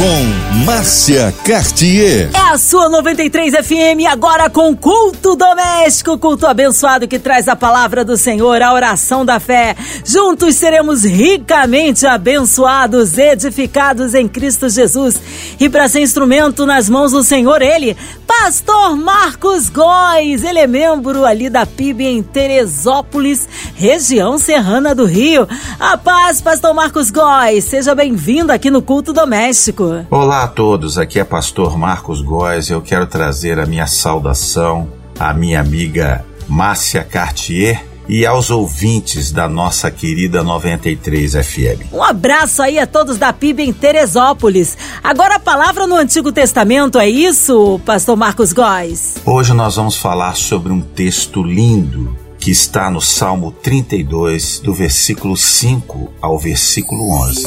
com Márcia Cartier. É a sua 93 FM, agora com culto doméstico, culto abençoado que traz a palavra do Senhor, a oração da fé. Juntos seremos ricamente abençoados, edificados em Cristo Jesus. E para ser instrumento nas mãos do Senhor, ele, Pastor Marcos Góes, ele é membro ali da PIB em Teresópolis, região serrana do Rio. A paz, Pastor Marcos Góes, seja bem-vindo aqui no culto doméstico. Olá a todos, aqui é Pastor Marcos Góes. Eu quero trazer a minha saudação à minha amiga Márcia Cartier e aos ouvintes da nossa querida 93 FM. Um abraço aí a todos da PIB em Teresópolis. Agora a palavra no Antigo Testamento, é isso, Pastor Marcos Góes? Hoje nós vamos falar sobre um texto lindo que está no Salmo 32, do versículo 5 ao versículo 11.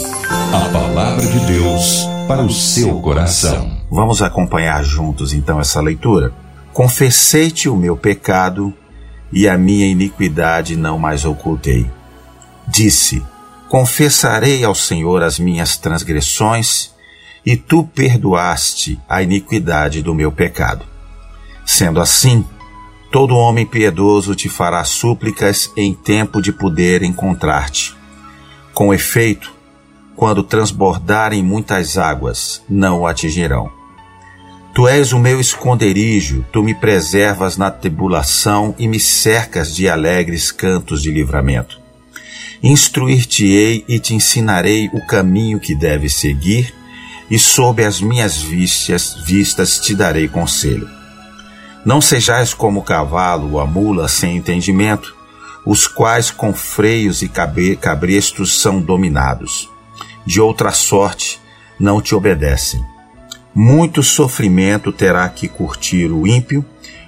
A palavra de Deus para o seu coração. Vamos acompanhar juntos então essa leitura. Confessei-te o meu pecado e a minha iniquidade não mais ocultei. Disse: Confessarei ao Senhor as minhas transgressões, e tu perdoaste a iniquidade do meu pecado. Sendo assim, Todo homem piedoso te fará súplicas em tempo de poder encontrar-te. Com efeito, quando transbordarem muitas águas, não o atingirão. Tu és o meu esconderijo, tu me preservas na tribulação e me cercas de alegres cantos de livramento. Instruir-te-ei e te ensinarei o caminho que deves seguir, e sob as minhas vistas, vistas te darei conselho. Não sejais como o cavalo ou a mula sem entendimento, os quais com freios e cabrestos são dominados. De outra sorte, não te obedecem. Muito sofrimento terá que curtir o ímpio,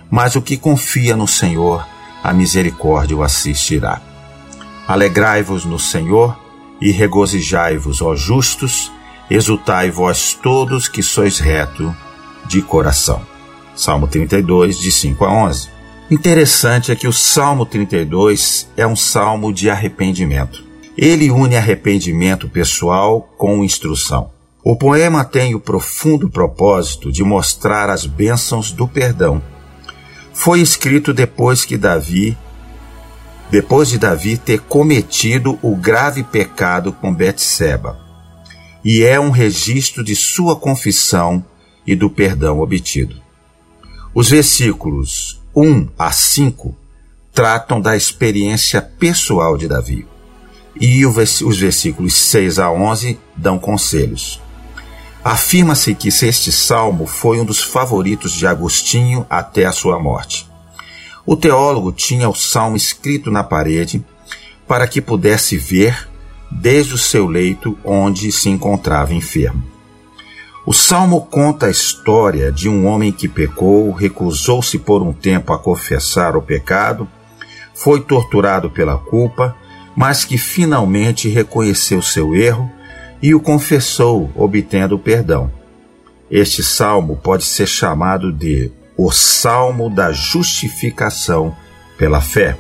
mas o que confia no Senhor, a misericórdia o assistirá. Alegrai-vos no Senhor e regozijai-vos, ó justos, exultai vós todos que sois reto de coração. Salmo 32, de 5 a 11. Interessante é que o Salmo 32 é um salmo de arrependimento. Ele une arrependimento pessoal com instrução. O poema tem o profundo propósito de mostrar as bênçãos do perdão. Foi escrito depois que Davi, depois de Davi ter cometido o grave pecado com Betseba, e é um registro de sua confissão e do perdão obtido. Os versículos 1 a 5 tratam da experiência pessoal de Davi. E os versículos 6 a 11 dão conselhos. Afirma-se que este salmo foi um dos favoritos de Agostinho até a sua morte. O teólogo tinha o salmo escrito na parede para que pudesse ver desde o seu leito onde se encontrava enfermo. O salmo conta a história de um homem que pecou, recusou-se por um tempo a confessar o pecado, foi torturado pela culpa, mas que finalmente reconheceu seu erro e o confessou, obtendo perdão. Este salmo pode ser chamado de o Salmo da Justificação pela Fé.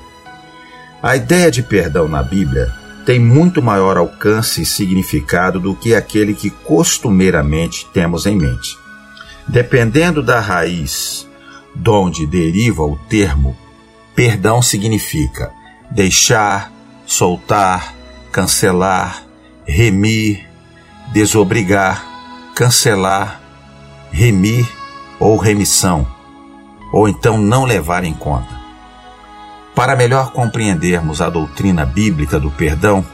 A ideia de perdão na Bíblia tem muito maior alcance e significado do que aquele que costumeiramente temos em mente. Dependendo da raiz de onde deriva o termo, perdão significa deixar, soltar, cancelar, remir, desobrigar, cancelar, remir ou remissão, ou então não levar em conta. Para melhor compreendermos a doutrina bíblica do perdão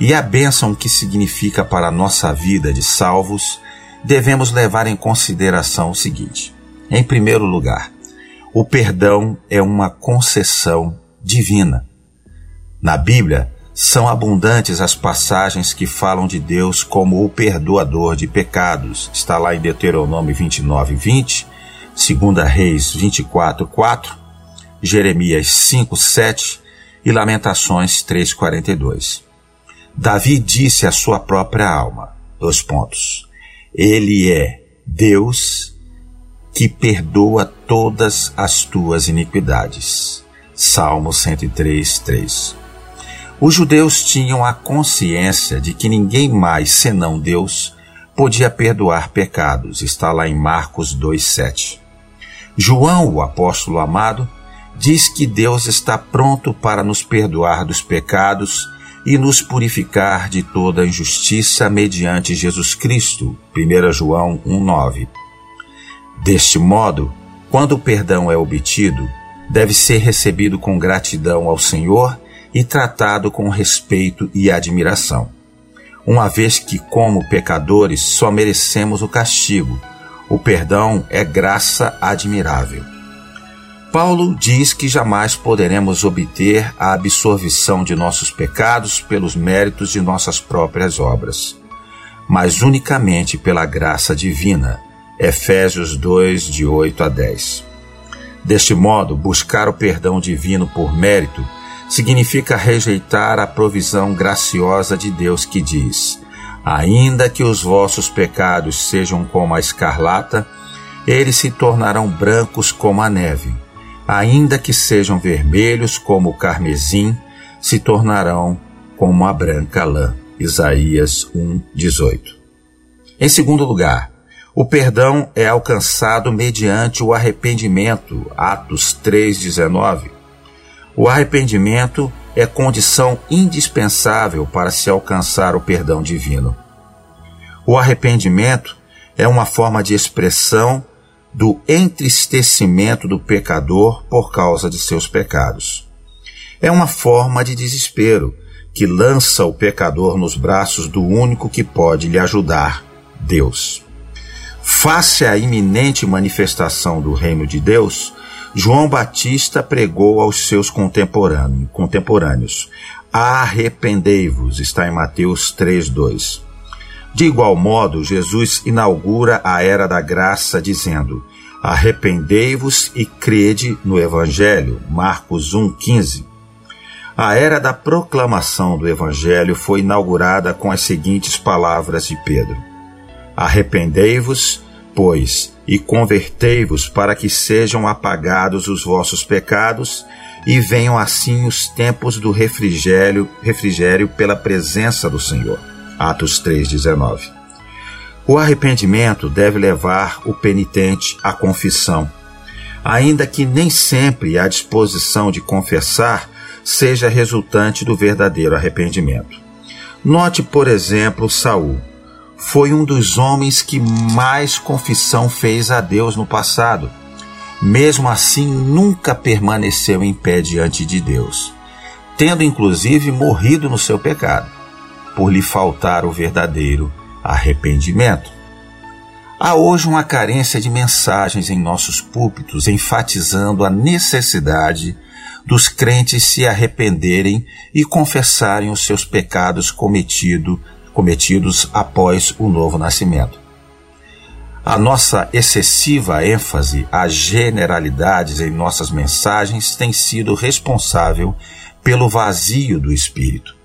e a bênção que significa para a nossa vida de salvos, devemos levar em consideração o seguinte: em primeiro lugar, o perdão é uma concessão divina. Na Bíblia, são abundantes as passagens que falam de Deus como o perdoador de pecados. Está lá em Deuteronômio 29, 20, 2 Reis 24, 4 Jeremias 5, 7 e Lamentações 3, 42. Davi disse à sua própria alma, dois pontos, ele é Deus que perdoa todas as tuas iniquidades. Salmo 103, 3. Os judeus tinham a consciência de que ninguém mais, senão Deus, podia perdoar pecados. Está lá em Marcos 2,7. João, o apóstolo amado, diz que Deus está pronto para nos perdoar dos pecados e nos purificar de toda injustiça mediante Jesus Cristo. 1 João 1,9. Deste modo, quando o perdão é obtido, deve ser recebido com gratidão ao Senhor e tratado com respeito e admiração. Uma vez que, como pecadores, só merecemos o castigo, o perdão é graça admirável. Paulo diz que jamais poderemos obter a absolvição de nossos pecados pelos méritos de nossas próprias obras, mas unicamente pela graça divina. Efésios 2, de 8 a 10. Deste modo, buscar o perdão divino por mérito significa rejeitar a provisão graciosa de Deus que diz: Ainda que os vossos pecados sejam como a escarlata, eles se tornarão brancos como a neve ainda que sejam vermelhos como o carmesim, se tornarão como a branca lã. Isaías 1:18. Em segundo lugar, o perdão é alcançado mediante o arrependimento. Atos 3:19. O arrependimento é condição indispensável para se alcançar o perdão divino. O arrependimento é uma forma de expressão do entristecimento do pecador por causa de seus pecados. É uma forma de desespero que lança o pecador nos braços do único que pode lhe ajudar, Deus. Face à iminente manifestação do reino de Deus, João Batista pregou aos seus contemporâneos: Arrependei-vos, está em Mateus 3:2. De igual modo, Jesus inaugura a era da graça dizendo: Arrependei-vos e crede no Evangelho. Marcos 1,15. A era da proclamação do Evangelho foi inaugurada com as seguintes palavras de Pedro: Arrependei-vos, pois, e convertei-vos para que sejam apagados os vossos pecados e venham assim os tempos do refrigério, refrigério pela presença do Senhor. Atos 3,19. O arrependimento deve levar o penitente à confissão, ainda que nem sempre a disposição de confessar seja resultante do verdadeiro arrependimento. Note, por exemplo, Saul. Foi um dos homens que mais confissão fez a Deus no passado. Mesmo assim, nunca permaneceu em pé diante de Deus, tendo inclusive morrido no seu pecado por lhe faltar o verdadeiro arrependimento. Há hoje uma carência de mensagens em nossos púlpitos enfatizando a necessidade dos crentes se arrependerem e confessarem os seus pecados cometido, cometidos após o novo nascimento. A nossa excessiva ênfase às generalidades em nossas mensagens tem sido responsável pelo vazio do espírito,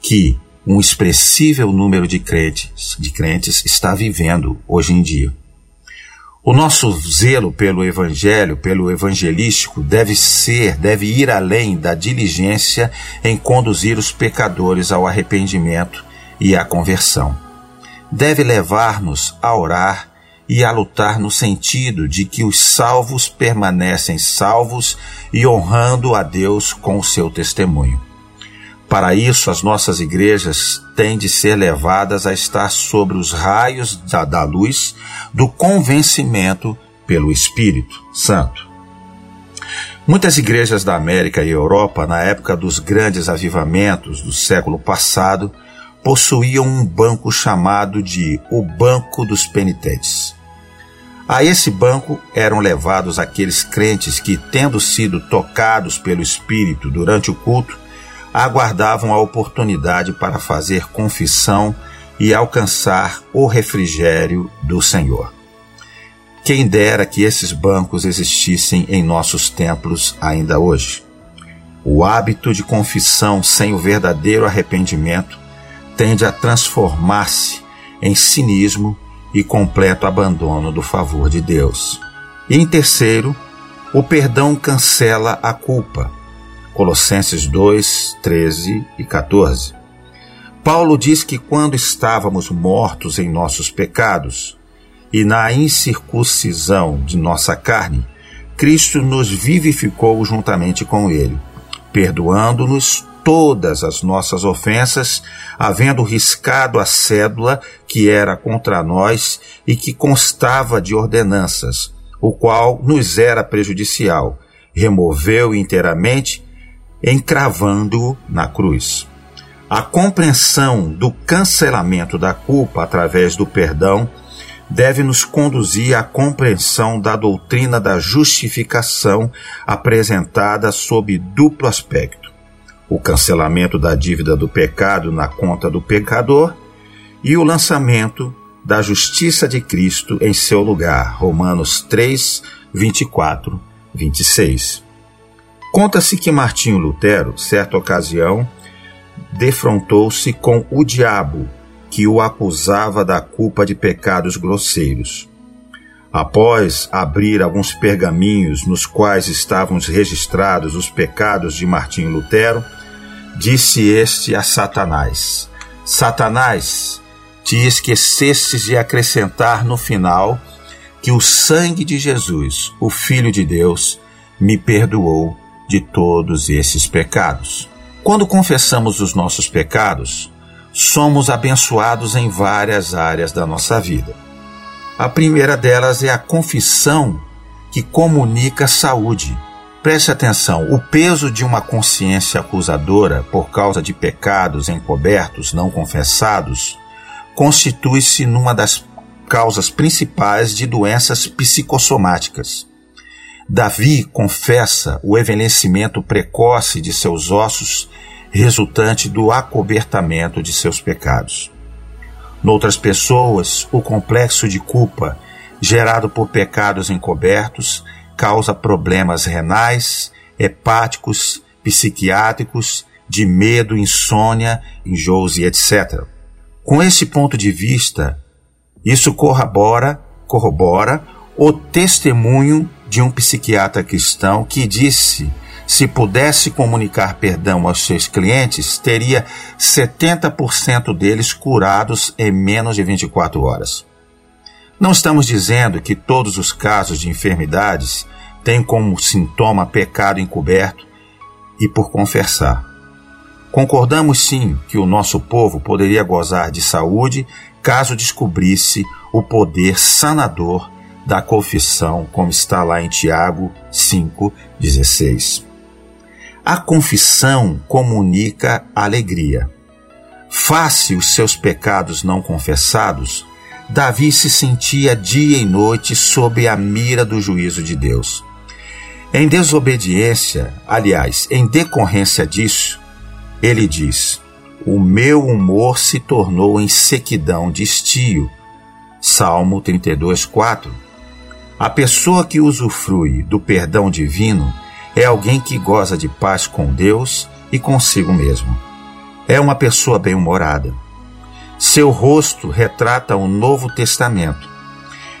que, um expressível número de crentes, de crentes está vivendo hoje em dia. O nosso zelo pelo evangelho, pelo evangelístico, deve ser, deve ir além da diligência em conduzir os pecadores ao arrependimento e à conversão. Deve levar-nos a orar e a lutar no sentido de que os salvos permanecem salvos e honrando a Deus com o seu testemunho. Para isso, as nossas igrejas têm de ser levadas a estar sobre os raios da, da luz do convencimento pelo Espírito Santo. Muitas igrejas da América e Europa, na época dos grandes avivamentos do século passado, possuíam um banco chamado de o Banco dos Penitentes. A esse banco eram levados aqueles crentes que, tendo sido tocados pelo Espírito durante o culto, aguardavam a oportunidade para fazer confissão e alcançar o refrigério do Senhor. Quem dera que esses bancos existissem em nossos templos ainda hoje. O hábito de confissão sem o verdadeiro arrependimento tende a transformar-se em cinismo e completo abandono do favor de Deus. E em terceiro, o perdão cancela a culpa. Colossenses 2, 13 e 14. Paulo diz que quando estávamos mortos em nossos pecados e na incircuncisão de nossa carne, Cristo nos vivificou juntamente com Ele, perdoando-nos todas as nossas ofensas, havendo riscado a cédula que era contra nós e que constava de ordenanças, o qual nos era prejudicial, removeu inteiramente, encravando-o na cruz. A compreensão do cancelamento da culpa através do perdão deve nos conduzir à compreensão da doutrina da justificação apresentada sob duplo aspecto: o cancelamento da dívida do pecado na conta do pecador e o lançamento da justiça de Cristo em seu lugar. Romanos 3, 24, 26. Conta-se que Martinho Lutero, certa ocasião, defrontou-se com o diabo, que o acusava da culpa de pecados grosseiros. Após abrir alguns pergaminhos nos quais estavam registrados os pecados de Martinho Lutero, disse este a Satanás: Satanás, te esquecestes de acrescentar no final que o sangue de Jesus, o Filho de Deus, me perdoou de todos esses pecados. Quando confessamos os nossos pecados, somos abençoados em várias áreas da nossa vida. A primeira delas é a confissão que comunica saúde. Preste atenção: o peso de uma consciência acusadora por causa de pecados encobertos, não confessados, constitui-se numa das causas principais de doenças psicossomáticas. Davi confessa o envelhecimento precoce de seus ossos resultante do acobertamento de seus pecados. Noutras pessoas, o complexo de culpa, gerado por pecados encobertos, causa problemas renais, hepáticos, psiquiátricos, de medo, insônia, enjoos e etc. Com esse ponto de vista, isso corrobora, corrobora o testemunho de um psiquiatra cristão que disse se pudesse comunicar perdão aos seus clientes, teria 70% deles curados em menos de 24 horas. Não estamos dizendo que todos os casos de enfermidades têm como sintoma pecado encoberto e por confessar. Concordamos sim que o nosso povo poderia gozar de saúde caso descobrisse o poder sanador da confissão, como está lá em Tiago 5,16. A confissão comunica alegria. Face os seus pecados não confessados, Davi se sentia dia e noite sob a mira do juízo de Deus. Em desobediência, aliás, em decorrência disso, ele diz: O meu humor se tornou em sequidão de estio. Salmo 32, 4. A pessoa que usufrui do perdão divino é alguém que goza de paz com Deus e consigo mesmo. É uma pessoa bem-humorada. Seu rosto retrata o Novo Testamento.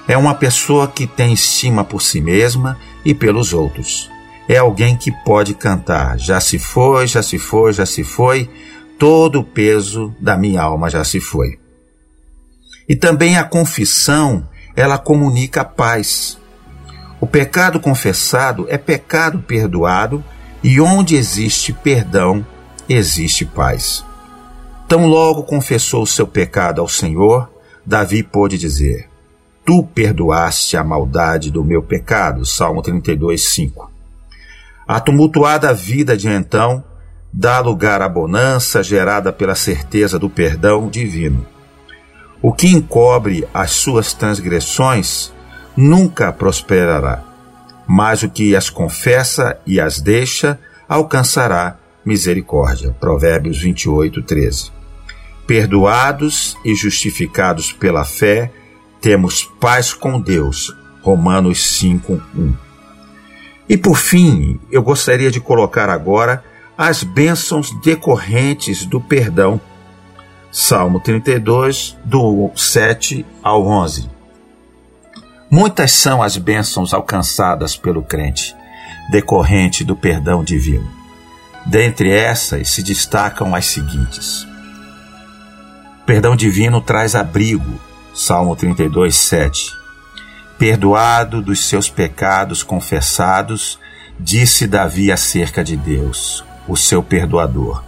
É uma pessoa que tem estima por si mesma e pelos outros é alguém que pode cantar: Já se foi, já se foi, já se foi, todo o peso da minha alma já se foi. E também a confissão, ela comunica a paz. O pecado confessado é pecado perdoado, e onde existe perdão, existe paz. Tão logo confessou o seu pecado ao Senhor, Davi pôde dizer: Tu perdoaste a maldade do meu pecado. Salmo 32, 5. A tumultuada vida de então dá lugar à bonança gerada pela certeza do perdão divino. O que encobre as suas transgressões nunca prosperará, mas o que as confessa e as deixa alcançará misericórdia. Provérbios 28, 13. Perdoados e justificados pela fé, temos paz com Deus. Romanos 5, 1. E por fim, eu gostaria de colocar agora as bênçãos decorrentes do perdão. Salmo 32, do 7 ao 11. Muitas são as bênçãos alcançadas pelo crente, decorrente do perdão divino. Dentre essas se destacam as seguintes: Perdão divino traz abrigo, Salmo 32, 7. Perdoado dos seus pecados confessados, disse Davi acerca de Deus, o seu perdoador.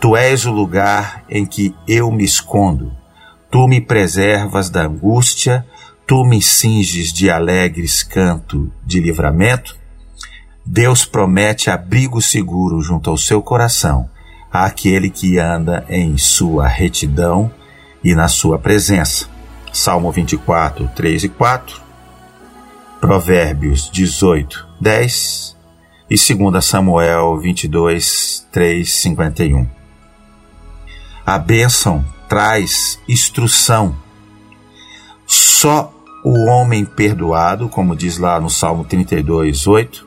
Tu és o lugar em que eu me escondo. Tu me preservas da angústia, tu me cinges de alegres canto de livramento. Deus promete abrigo seguro junto ao seu coração àquele que anda em sua retidão e na sua presença. Salmo 24, 3 e 4, Provérbios 18, 10 e 2 Samuel 22, 3, 51. A bênção traz instrução. Só o homem perdoado, como diz lá no Salmo 32, 8,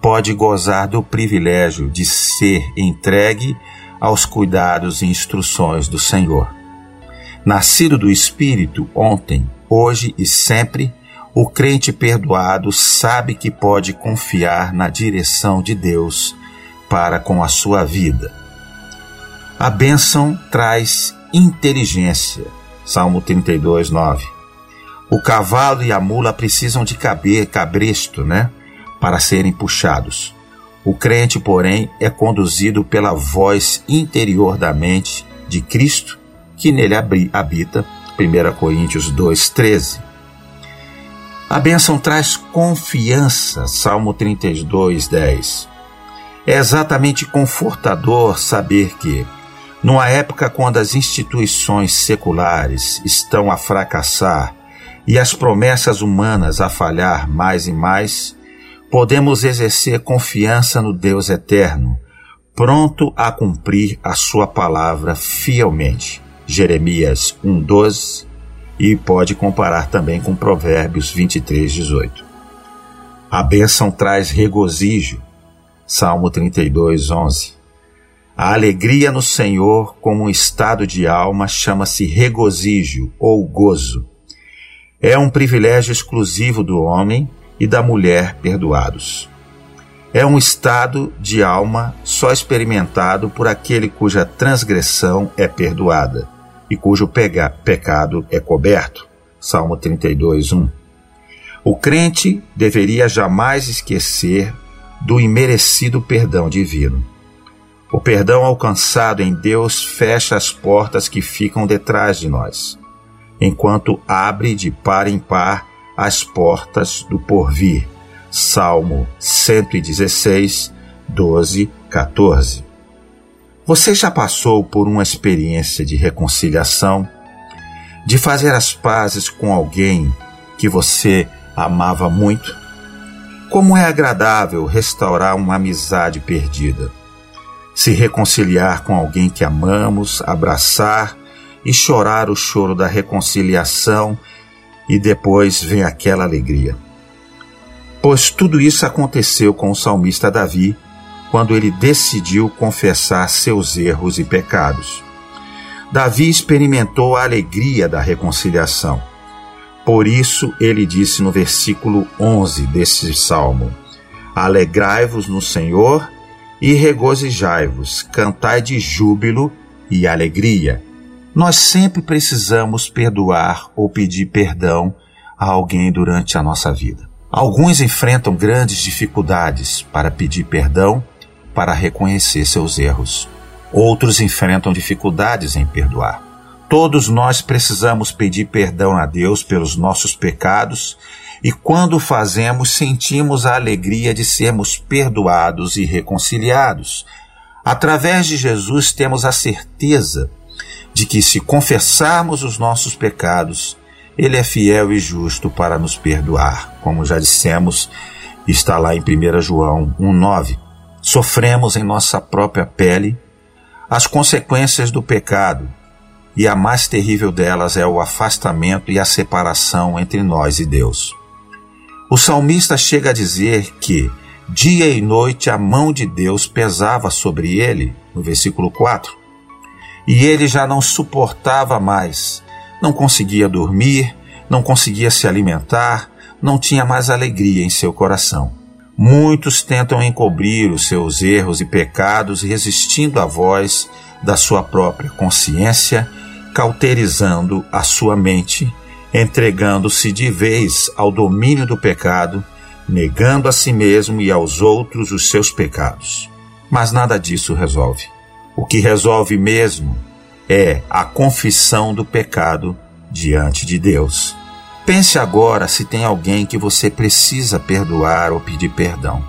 pode gozar do privilégio de ser entregue aos cuidados e instruções do Senhor. Nascido do Espírito ontem, hoje e sempre, o crente perdoado sabe que pode confiar na direção de Deus para com a sua vida. A bênção traz inteligência. Salmo 32, 9. O cavalo e a mula precisam de caber, cabresto, né? Para serem puxados. O crente, porém, é conduzido pela voz interior da mente de Cristo, que nele habita. 1 Coríntios 2, 13. A bênção traz confiança. Salmo 32, 10. É exatamente confortador saber que, numa época quando as instituições seculares estão a fracassar e as promessas humanas a falhar mais e mais, podemos exercer confiança no Deus eterno, pronto a cumprir a sua palavra fielmente. Jeremias 1:12 e pode comparar também com Provérbios 23:18. A bênção traz regozijo. Salmo 32:11. A alegria no Senhor, como um estado de alma, chama-se regozijo ou gozo. É um privilégio exclusivo do homem e da mulher perdoados. É um estado de alma só experimentado por aquele cuja transgressão é perdoada e cujo pega, pecado é coberto. Salmo 32, 1. O crente deveria jamais esquecer do imerecido perdão divino. O perdão alcançado em Deus fecha as portas que ficam detrás de nós, enquanto abre de par em par as portas do porvir. Salmo 116, 12, 14. Você já passou por uma experiência de reconciliação, de fazer as pazes com alguém que você amava muito? Como é agradável restaurar uma amizade perdida se reconciliar com alguém que amamos, abraçar e chorar o choro da reconciliação, e depois vem aquela alegria. Pois tudo isso aconteceu com o salmista Davi quando ele decidiu confessar seus erros e pecados. Davi experimentou a alegria da reconciliação. Por isso ele disse no versículo 11 desse salmo: Alegrai-vos no Senhor e regozijai-vos, cantai de júbilo e alegria. Nós sempre precisamos perdoar ou pedir perdão a alguém durante a nossa vida. Alguns enfrentam grandes dificuldades para pedir perdão, para reconhecer seus erros. Outros enfrentam dificuldades em perdoar. Todos nós precisamos pedir perdão a Deus pelos nossos pecados e quando fazemos, sentimos a alegria de sermos perdoados e reconciliados. Através de Jesus, temos a certeza de que, se confessarmos os nossos pecados, Ele é fiel e justo para nos perdoar. Como já dissemos, está lá em 1 João 1,9. Sofremos em nossa própria pele as consequências do pecado, e a mais terrível delas é o afastamento e a separação entre nós e Deus. O salmista chega a dizer que dia e noite a mão de Deus pesava sobre ele, no versículo 4, e ele já não suportava mais, não conseguia dormir, não conseguia se alimentar, não tinha mais alegria em seu coração. Muitos tentam encobrir os seus erros e pecados resistindo à voz da sua própria consciência, cauterizando a sua mente, entregando-se de vez ao domínio do pecado, negando a si mesmo e aos outros os seus pecados. Mas nada disso resolve. O que resolve mesmo é a confissão do pecado diante de Deus. Pense agora se tem alguém que você precisa perdoar ou pedir perdão.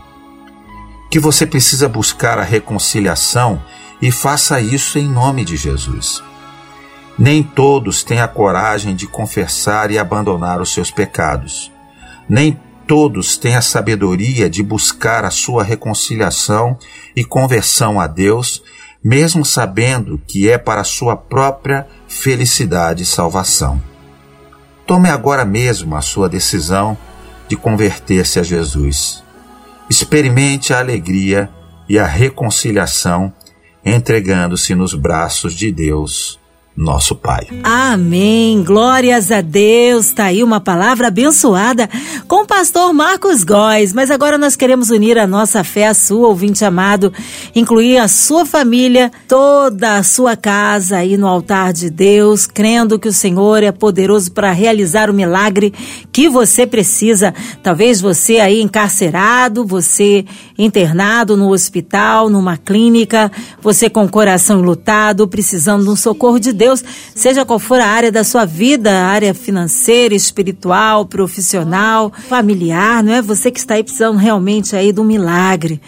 Que você precisa buscar a reconciliação e faça isso em nome de Jesus. Nem todos têm a coragem de confessar e abandonar os seus pecados. Nem todos têm a sabedoria de buscar a sua reconciliação e conversão a Deus, mesmo sabendo que é para sua própria felicidade e salvação. Tome agora mesmo a sua decisão de converter-se a Jesus. Experimente a alegria e a reconciliação entregando-se nos braços de Deus nosso Pai. Amém. Glórias a Deus. Tá aí uma palavra abençoada com o pastor Marcos Góes. Mas agora nós queremos unir a nossa fé à sua, ouvinte amado, incluir a sua família, toda a sua casa aí no altar de Deus, crendo que o Senhor é poderoso para realizar o milagre que você precisa. Talvez você aí encarcerado, você internado no hospital, numa clínica, você com o coração lutado, precisando de um socorro de Deus, seja qual for a área da sua vida, área financeira, espiritual, profissional, familiar, não é? Você que está aí precisando realmente aí do milagre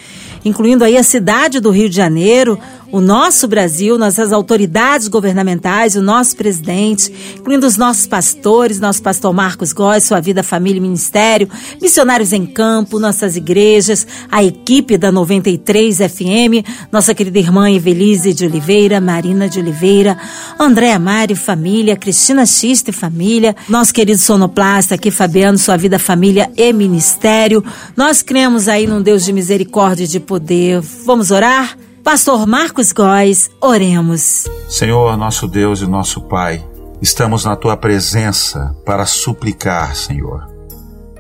incluindo aí a cidade do Rio de Janeiro, o nosso Brasil, nossas autoridades governamentais, o nosso presidente, incluindo os nossos pastores, nosso pastor Marcos Góes, sua vida, família e ministério, missionários em campo, nossas igrejas, a equipe da 93 FM, nossa querida irmã Evelise de Oliveira, Marina de Oliveira, André Amari, família, Cristina Xista e família, nosso querido sonoplasta aqui, Fabiano, sua vida, família e ministério. Nós cremos aí num Deus de misericórdia e de poder. Vamos orar? Pastor Marcos Góes, oremos. Senhor, nosso Deus e nosso Pai, estamos na tua presença para suplicar, Senhor,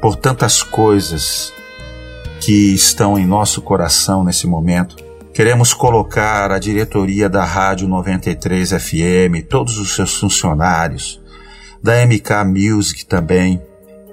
por tantas coisas que estão em nosso coração nesse momento. Queremos colocar a diretoria da Rádio 93 FM, todos os seus funcionários, da MK Music também,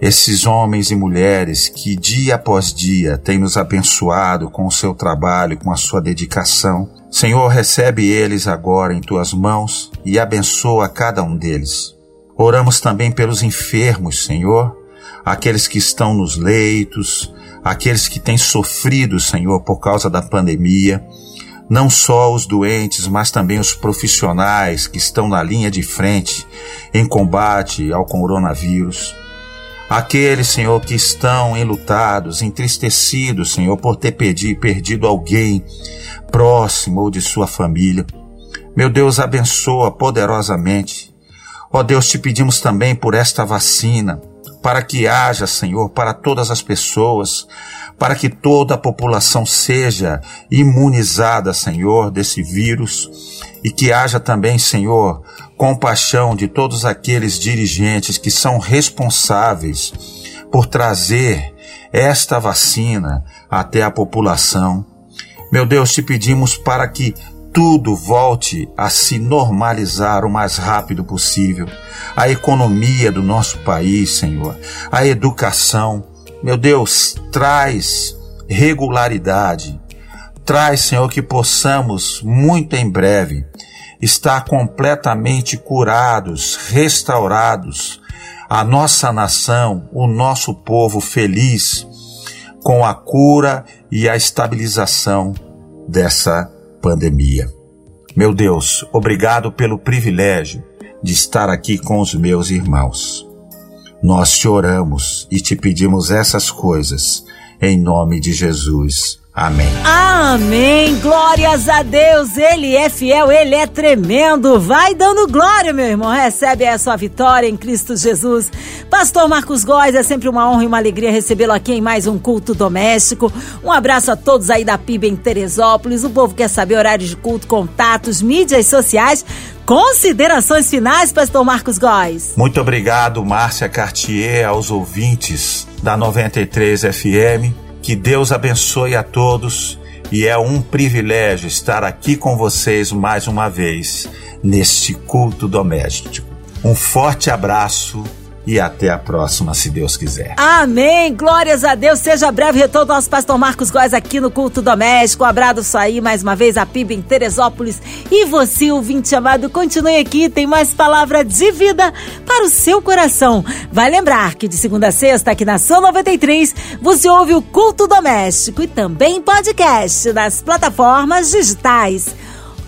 esses homens e mulheres que dia após dia têm nos abençoado com o seu trabalho, com a sua dedicação. Senhor, recebe eles agora em tuas mãos e abençoa cada um deles. Oramos também pelos enfermos, Senhor, aqueles que estão nos leitos, aqueles que têm sofrido, Senhor, por causa da pandemia, não só os doentes, mas também os profissionais que estão na linha de frente em combate ao coronavírus. Aqueles, Senhor, que estão enlutados, entristecidos, Senhor, por ter perdido alguém próximo ou de sua família. Meu Deus, abençoa poderosamente. Ó Deus, te pedimos também por esta vacina, para que haja, Senhor, para todas as pessoas, para que toda a população seja imunizada, Senhor, desse vírus e que haja também, Senhor, compaixão de todos aqueles dirigentes que são responsáveis por trazer esta vacina até a população. Meu Deus, te pedimos para que tudo volte a se normalizar o mais rápido possível. A economia do nosso país, Senhor, a educação. Meu Deus, traz regularidade. Traz, Senhor, que possamos muito em breve estar completamente curados, restaurados, a nossa nação, o nosso povo feliz com a cura e a estabilização dessa pandemia. Meu Deus, obrigado pelo privilégio de estar aqui com os meus irmãos. Nós te oramos e te pedimos essas coisas em nome de Jesus. Amém. Amém. Glórias a Deus. Ele é fiel, ele é tremendo. Vai dando glória, meu irmão. Recebe a sua vitória em Cristo Jesus. Pastor Marcos Góes, é sempre uma honra e uma alegria recebê-lo aqui em mais um culto doméstico. Um abraço a todos aí da PIB em Teresópolis. O povo quer saber horários de culto, contatos, mídias sociais. Considerações finais, Pastor Marcos Góes. Muito obrigado, Márcia Cartier, aos ouvintes da 93 FM que Deus abençoe a todos e é um privilégio estar aqui com vocês mais uma vez neste culto doméstico. Um forte abraço e até a próxima, se Deus quiser. Amém. Glórias a Deus. Seja breve retorno do nosso pastor Marcos Góes aqui no Culto Doméstico. Um abraço aí mais uma vez a PIB em Teresópolis. E você, ouvinte amado, continue aqui. Tem mais palavra de vida para o seu coração. Vai lembrar que de segunda a sexta, aqui na São 93, você ouve o Culto Doméstico e também podcast nas plataformas digitais.